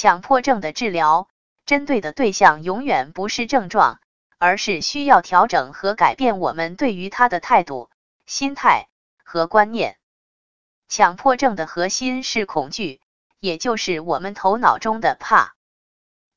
强迫症的治疗，针对的对象永远不是症状，而是需要调整和改变我们对于他的态度、心态和观念。强迫症的核心是恐惧，也就是我们头脑中的怕。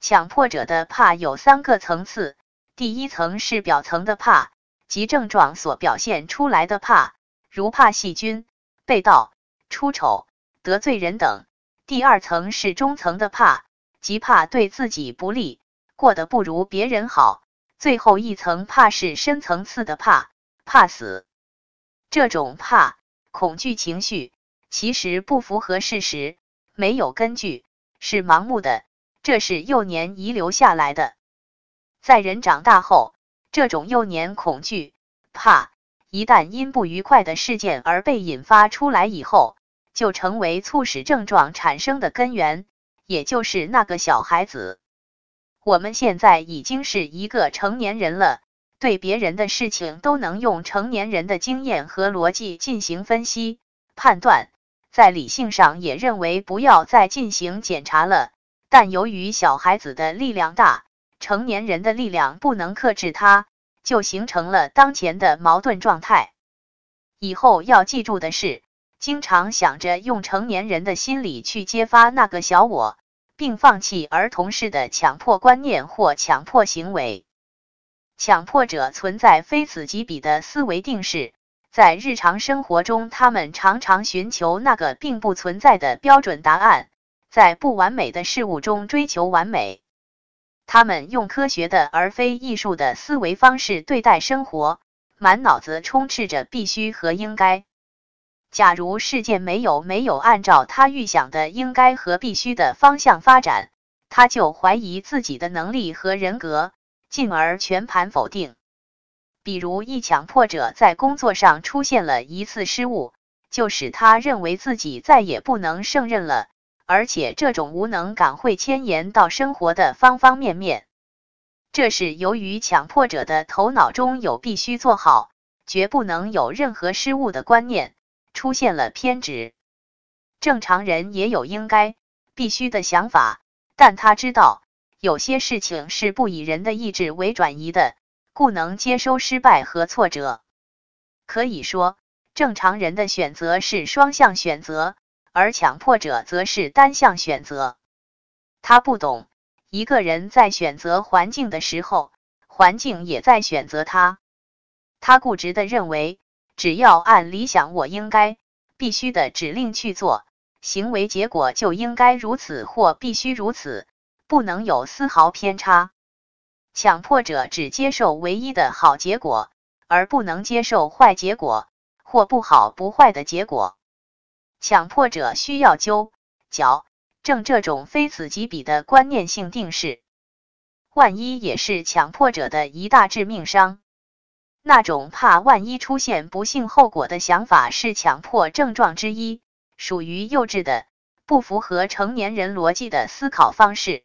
强迫者的怕有三个层次，第一层是表层的怕，即症状所表现出来的怕，如怕细菌、被盗、出丑、得罪人等；第二层是中层的怕，即怕对自己不利，过得不如别人好；最后一层怕是深层次的怕，怕死。这种怕、恐惧情绪。其实不符合事实，没有根据，是盲目的。这是幼年遗留下来的。在人长大后，这种幼年恐惧、怕，一旦因不愉快的事件而被引发出来以后，就成为促使症状产生的根源，也就是那个小孩子。我们现在已经是一个成年人了，对别人的事情都能用成年人的经验和逻辑进行分析、判断。在理性上也认为不要再进行检查了，但由于小孩子的力量大，成年人的力量不能克制他，就形成了当前的矛盾状态。以后要记住的是，经常想着用成年人的心理去揭发那个小我，并放弃儿童式的强迫观念或强迫行为。强迫者存在非此即彼的思维定式。在日常生活中，他们常常寻求那个并不存在的标准答案，在不完美的事物中追求完美。他们用科学的而非艺术的思维方式对待生活，满脑子充斥着必须和应该。假如事件没有没有按照他预想的应该和必须的方向发展，他就怀疑自己的能力和人格，进而全盘否定。比如，一强迫者在工作上出现了一次失误，就使他认为自己再也不能胜任了，而且这种无能感会牵延到生活的方方面面。这是由于强迫者的头脑中有必须做好，绝不能有任何失误的观念，出现了偏执。正常人也有应该、必须的想法，但他知道有些事情是不以人的意志为转移的。故能接收失败和挫折。可以说，正常人的选择是双向选择，而强迫者则是单向选择。他不懂，一个人在选择环境的时候，环境也在选择他。他固执的认为，只要按理想我应该必须的指令去做，行为结果就应该如此或必须如此，不能有丝毫偏差。强迫者只接受唯一的好结果，而不能接受坏结果或不好不坏的结果。强迫者需要纠、矫正这种非此即彼的观念性定式。万一也是强迫者的一大致命伤。那种怕万一出现不幸后果的想法是强迫症状之一，属于幼稚的、不符合成年人逻辑的思考方式。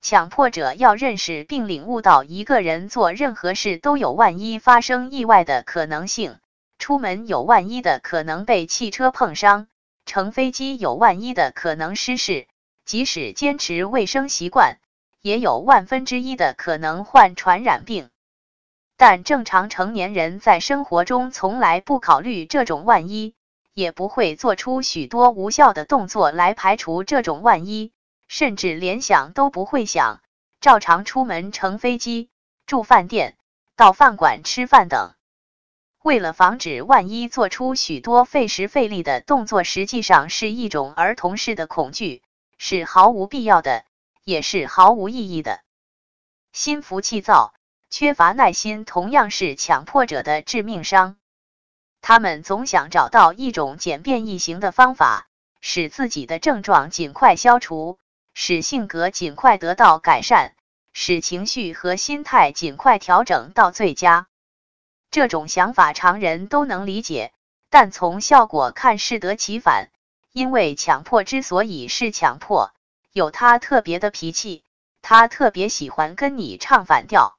强迫者要认识并领悟到，一个人做任何事都有万一发生意外的可能性。出门有万一的可能被汽车碰伤，乘飞机有万一的可能失事。即使坚持卫生习惯，也有万分之一的可能患传染病。但正常成年人在生活中从来不考虑这种万一，也不会做出许多无效的动作来排除这种万一。甚至连想都不会想，照常出门乘飞机、住饭店、到饭馆吃饭等。为了防止万一做出许多费时费力的动作，实际上是一种儿童式的恐惧，是毫无必要的，也是毫无意义的。心浮气躁、缺乏耐心，同样是强迫者的致命伤。他们总想找到一种简便易行的方法，使自己的症状尽快消除。使性格尽快得到改善，使情绪和心态尽快调整到最佳。这种想法常人都能理解，但从效果看适得其反。因为强迫之所以是强迫，有他特别的脾气，他特别喜欢跟你唱反调。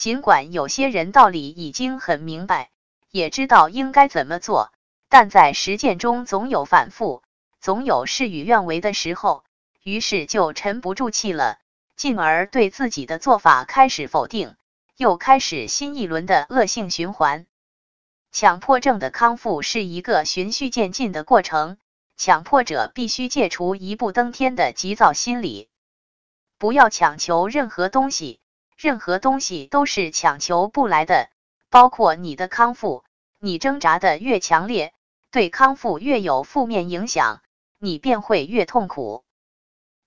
尽管有些人道理已经很明白，也知道应该怎么做，但在实践中总有反复，总有事与愿违的时候。于是就沉不住气了，进而对自己的做法开始否定，又开始新一轮的恶性循环。强迫症的康复是一个循序渐进的过程，强迫者必须戒除一步登天的急躁心理，不要强求任何东西，任何东西都是强求不来的，包括你的康复。你挣扎的越强烈，对康复越有负面影响，你便会越痛苦。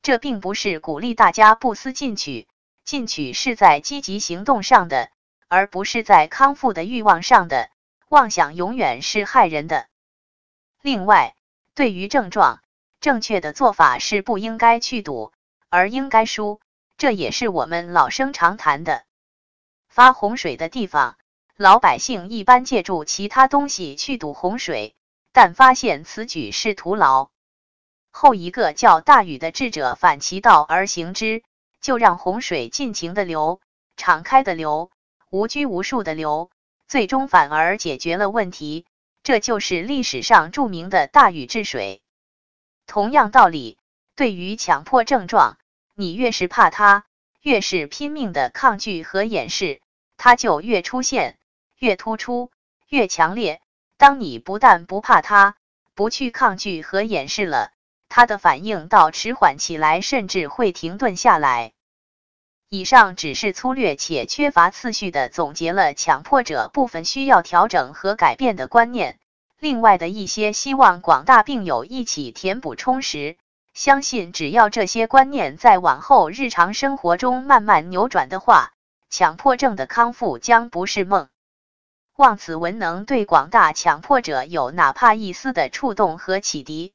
这并不是鼓励大家不思进取，进取是在积极行动上的，而不是在康复的欲望上的。妄想永远是害人的。另外，对于症状，正确的做法是不应该去赌，而应该输。这也是我们老生常谈的。发洪水的地方，老百姓一般借助其他东西去堵洪水，但发现此举是徒劳。后一个叫大禹的智者反其道而行之，就让洪水尽情的流，敞开的流，无拘无束的流。最终反而解决了问题，这就是历史上著名的大禹治水。同样道理，对于强迫症状，你越是怕他，越是拼命的抗拒和掩饰，他就越出现、越突出、越强烈。当你不但不怕他，不去抗拒和掩饰了，他的反应倒迟缓起来，甚至会停顿下来。以上只是粗略且缺乏次序的总结了强迫者部分需要调整和改变的观念，另外的一些希望广大病友一起填补充实。相信只要这些观念在往后日常生活中慢慢扭转的话，强迫症的康复将不是梦。望此文能对广大强迫者有哪怕一丝的触动和启迪。